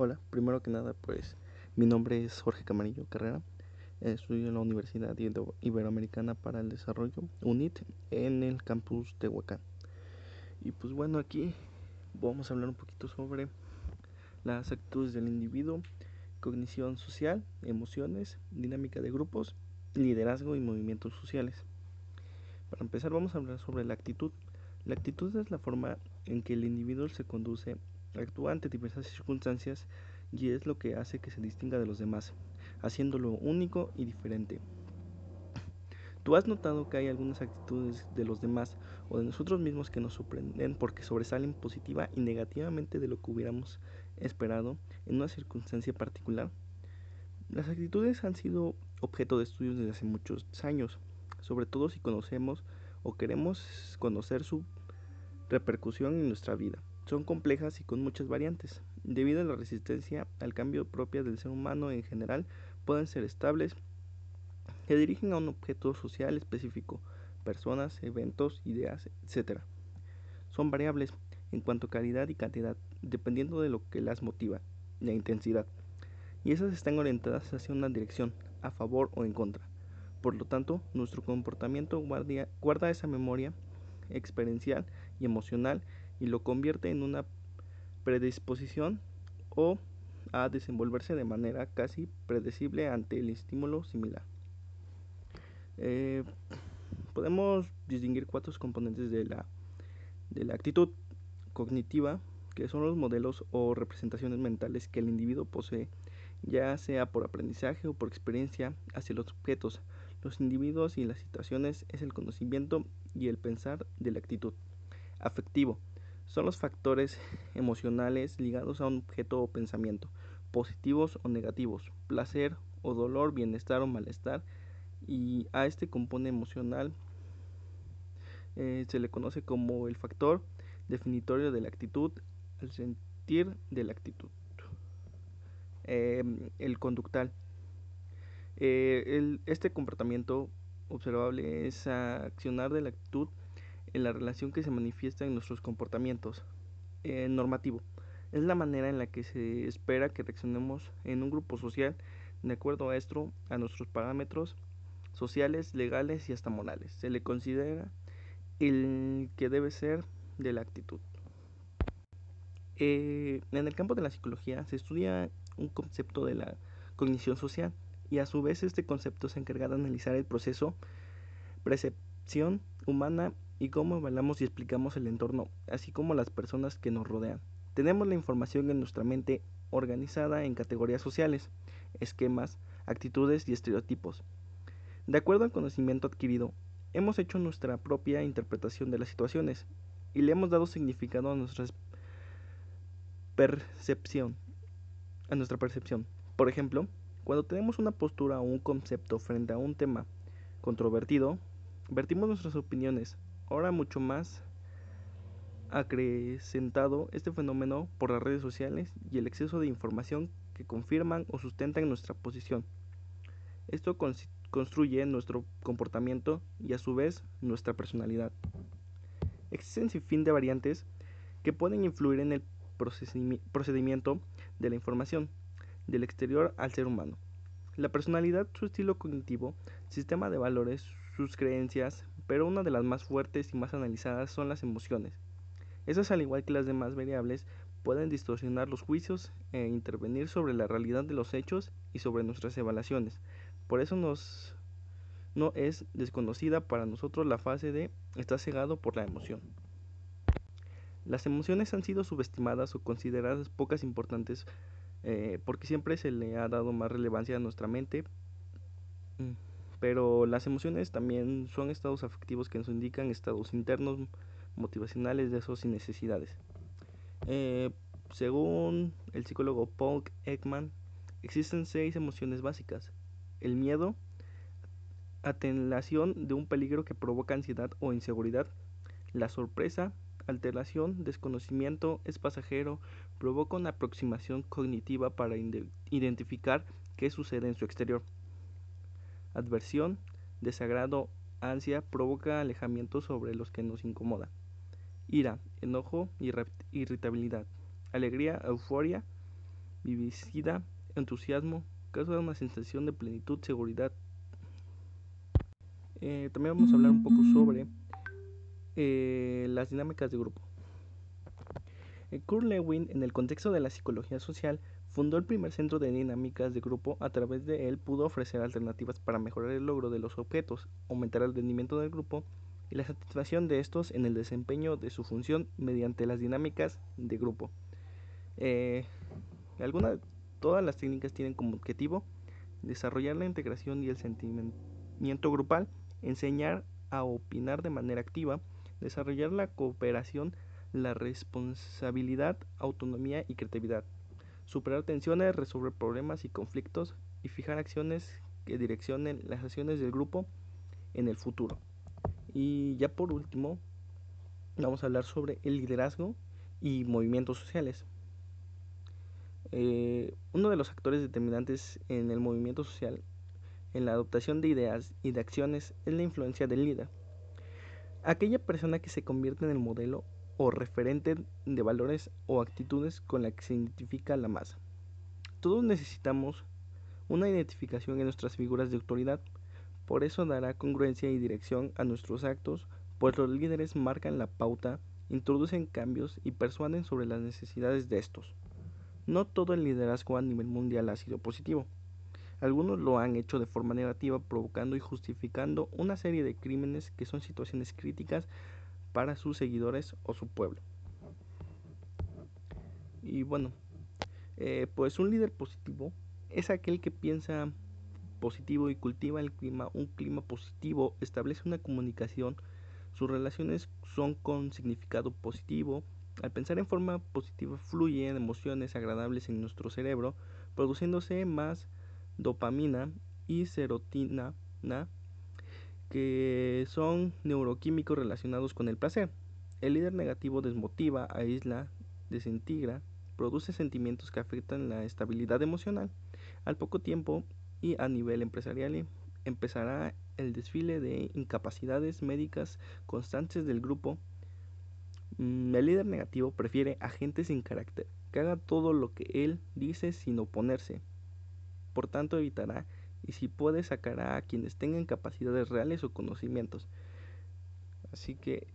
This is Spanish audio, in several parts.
Hola, primero que nada, pues mi nombre es Jorge Camarillo Carrera. Estudio en la Universidad Iberoamericana para el Desarrollo, UNIT, en el campus de Huacán. Y pues bueno, aquí vamos a hablar un poquito sobre las actitudes del individuo, cognición social, emociones, dinámica de grupos, liderazgo y movimientos sociales. Para empezar vamos a hablar sobre la actitud. La actitud es la forma en que el individuo se conduce actúa ante diversas circunstancias y es lo que hace que se distinga de los demás, haciéndolo único y diferente. ¿Tú has notado que hay algunas actitudes de los demás o de nosotros mismos que nos sorprenden porque sobresalen positiva y negativamente de lo que hubiéramos esperado en una circunstancia particular? Las actitudes han sido objeto de estudios desde hace muchos años, sobre todo si conocemos o queremos conocer su repercusión en nuestra vida son complejas y con muchas variantes. Debido a la resistencia al cambio propia del ser humano en general, pueden ser estables, se dirigen a un objeto social específico, personas, eventos, ideas, etc. Son variables en cuanto a calidad y cantidad, dependiendo de lo que las motiva, la intensidad. Y esas están orientadas hacia una dirección, a favor o en contra. Por lo tanto, nuestro comportamiento guarda esa memoria experiencial y emocional y lo convierte en una predisposición o a desenvolverse de manera casi predecible ante el estímulo similar. Eh, podemos distinguir cuatro componentes de la, de la actitud cognitiva, que son los modelos o representaciones mentales que el individuo posee, ya sea por aprendizaje o por experiencia hacia los objetos, los individuos y las situaciones es el conocimiento y el pensar de la actitud. Afectivo son los factores emocionales ligados a un objeto o pensamiento, positivos o negativos, placer o dolor, bienestar o malestar, y a este compone emocional eh, se le conoce como el factor definitorio de la actitud, el sentir de la actitud. Em, el conductal. Eh, este comportamiento observable es accionar de la actitud en la relación que se manifiesta en nuestros comportamientos. Eh, normativo. Es la manera en la que se espera que reaccionemos en un grupo social de acuerdo a esto, a nuestros parámetros sociales, legales y hasta morales. Se le considera el que debe ser de la actitud. Eh, en el campo de la psicología se estudia un concepto de la cognición social y a su vez este concepto se encarga de analizar el proceso, percepción humana y cómo evaluamos y explicamos el entorno, así como las personas que nos rodean. Tenemos la información en nuestra mente organizada en categorías sociales, esquemas, actitudes y estereotipos. De acuerdo al conocimiento adquirido, hemos hecho nuestra propia interpretación de las situaciones y le hemos dado significado a nuestra percepción, a nuestra percepción. Por ejemplo, cuando tenemos una postura o un concepto frente a un tema controvertido, vertimos nuestras opiniones, ahora mucho más acrecentado este fenómeno por las redes sociales y el exceso de información que confirman o sustentan nuestra posición. Esto construye nuestro comportamiento y a su vez nuestra personalidad. Existen sin fin de variantes que pueden influir en el procedimiento de la información del exterior al ser humano. La personalidad, su estilo cognitivo, sistema de valores, sus creencias, pero una de las más fuertes y más analizadas son las emociones. Esas, al igual que las demás variables, pueden distorsionar los juicios e intervenir sobre la realidad de los hechos y sobre nuestras evaluaciones. Por eso no es desconocida para nosotros la fase de está cegado por la emoción. Las emociones han sido subestimadas o consideradas pocas importantes eh, porque siempre se le ha dado más relevancia a nuestra mente. Mm. Pero las emociones también son estados afectivos que nos indican estados internos motivacionales, deseos y necesidades. Eh, según el psicólogo Paul Ekman, existen seis emociones básicas. El miedo, atenuación de un peligro que provoca ansiedad o inseguridad. La sorpresa, alteración, desconocimiento, es pasajero, provoca una aproximación cognitiva para identificar qué sucede en su exterior adversión, desagrado, ansia provoca alejamiento sobre los que nos incomoda. Ira, enojo, irritabilidad. Alegría, euforia, vivicidad, entusiasmo, causa una sensación de plenitud, seguridad. Eh, también vamos a hablar un poco sobre eh, las dinámicas de grupo. Eh, Kurt Lewin, en el contexto de la psicología social, fundó el primer centro de dinámicas de grupo. A través de él pudo ofrecer alternativas para mejorar el logro de los objetos, aumentar el rendimiento del grupo y la satisfacción de estos en el desempeño de su función mediante las dinámicas de grupo. Eh, todas las técnicas tienen como objetivo desarrollar la integración y el sentimiento grupal, enseñar a opinar de manera activa, desarrollar la cooperación, la responsabilidad, autonomía y creatividad, superar tensiones, resolver problemas y conflictos y fijar acciones que direccionen las acciones del grupo en el futuro. Y ya por último, vamos a hablar sobre el liderazgo y movimientos sociales. Eh, uno de los actores determinantes en el movimiento social, en la adoptación de ideas y de acciones, es la influencia del líder. Aquella persona que se convierte en el modelo o referente de valores o actitudes con la que se identifica la masa. Todos necesitamos una identificación en nuestras figuras de autoridad, por eso dará congruencia y dirección a nuestros actos, pues los líderes marcan la pauta, introducen cambios y persuaden sobre las necesidades de estos. No todo el liderazgo a nivel mundial ha sido positivo. Algunos lo han hecho de forma negativa, provocando y justificando una serie de crímenes que son situaciones críticas para sus seguidores o su pueblo. Y bueno, eh, pues un líder positivo es aquel que piensa positivo y cultiva el clima, un clima positivo, establece una comunicación, sus relaciones son con significado positivo, al pensar en forma positiva fluyen emociones agradables en nuestro cerebro, produciéndose más dopamina y serotonina, que son neuroquímicos relacionados con el placer. El líder negativo desmotiva, aísla, desintegra, produce sentimientos que afectan la estabilidad emocional. Al poco tiempo y a nivel empresarial empezará el desfile de incapacidades médicas constantes del grupo Mm, el líder negativo prefiere a gente sin carácter, que haga todo lo que él dice sin oponerse. Por tanto, evitará y si puede sacará a quienes tengan capacidades reales o conocimientos. Así que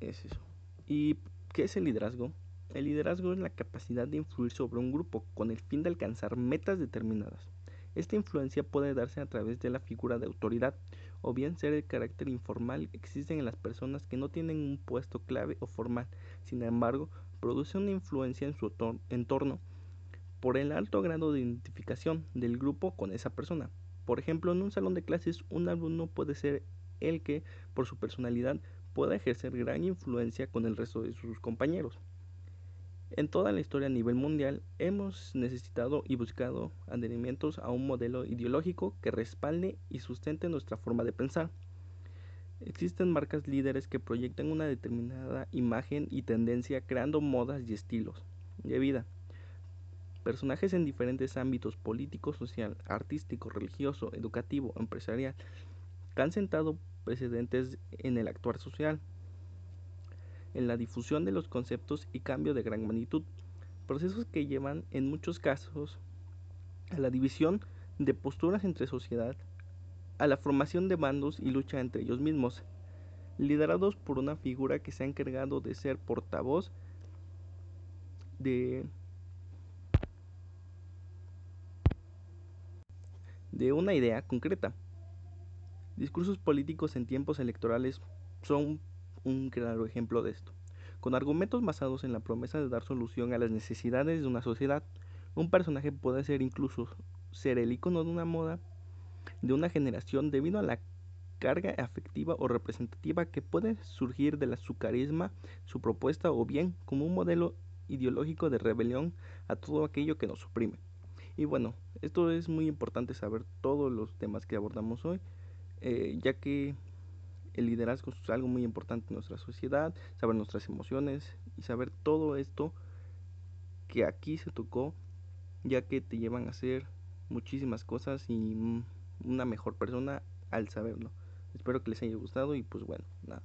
es eso. ¿Y qué es el liderazgo? El liderazgo es la capacidad de influir sobre un grupo con el fin de alcanzar metas determinadas. Esta influencia puede darse a través de la figura de autoridad o bien ser el carácter informal que existen en las personas que no tienen un puesto clave o formal, sin embargo, produce una influencia en su entorno por el alto grado de identificación del grupo con esa persona. Por ejemplo, en un salón de clases, un alumno puede ser el que, por su personalidad, pueda ejercer gran influencia con el resto de sus compañeros. En toda la historia a nivel mundial hemos necesitado y buscado adherimientos a un modelo ideológico que respalde y sustente nuestra forma de pensar. Existen marcas líderes que proyectan una determinada imagen y tendencia creando modas y estilos de vida. Personajes en diferentes ámbitos político, social, artístico, religioso, educativo, empresarial, que han sentado precedentes en el actuar social en la difusión de los conceptos y cambio de gran magnitud, procesos que llevan en muchos casos a la división de posturas entre sociedad, a la formación de bandos y lucha entre ellos mismos, liderados por una figura que se ha encargado de ser portavoz de de una idea concreta. Discursos políticos en tiempos electorales son un claro ejemplo de esto. Con argumentos basados en la promesa de dar solución a las necesidades de una sociedad, un personaje puede ser incluso ser el icono de una moda de una generación debido a la carga afectiva o representativa que puede surgir de su carisma, su propuesta o bien como un modelo ideológico de rebelión a todo aquello que nos oprime. Y bueno, esto es muy importante saber todos los temas que abordamos hoy, eh, ya que el liderazgo es algo muy importante en nuestra sociedad, saber nuestras emociones y saber todo esto que aquí se tocó, ya que te llevan a hacer muchísimas cosas y una mejor persona al saberlo. Espero que les haya gustado y pues bueno, nada.